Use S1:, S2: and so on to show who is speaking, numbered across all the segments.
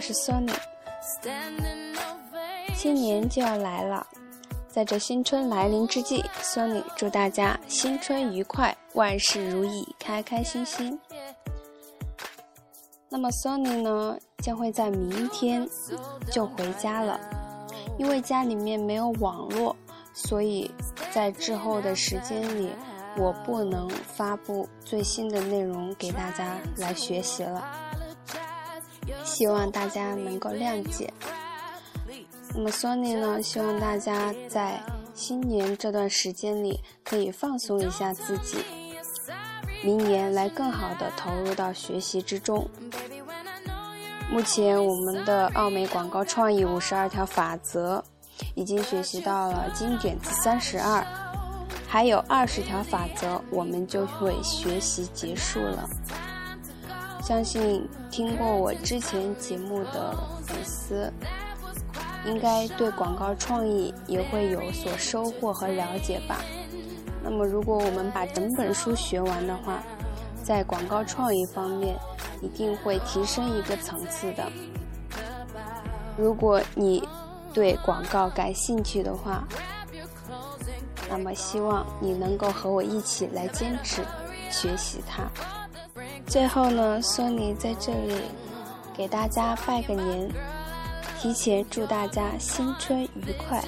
S1: 是 Sony。新年就要来了，在这新春来临之际，Sony 祝大家新春愉快，万事如意，开开心心。那么 Sony 呢，将会在明天就回家了，因为家里面没有网络，所以在之后的时间里，我不能发布最新的内容给大家来学习了。希望大家能够谅解。那么 Sony 呢，希望大家在新年这段时间里可以放松一下自己，明年来更好的投入到学习之中。目前我们的奥美广告创意五十二条法则已经学习到了经典三十二，还有二十条法则我们就会学习结束了。相信听过我之前节目的粉丝，应该对广告创意也会有所收获和了解吧。那么，如果我们把整本书学完的话，在广告创意方面，一定会提升一个层次的。如果你对广告感兴趣的话，那么希望你能够和我一起来坚持学习它。最后呢，索尼在这里给大家拜个年，提前祝大家新春愉快。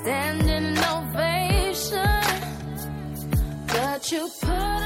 S1: Standing ovation, but you put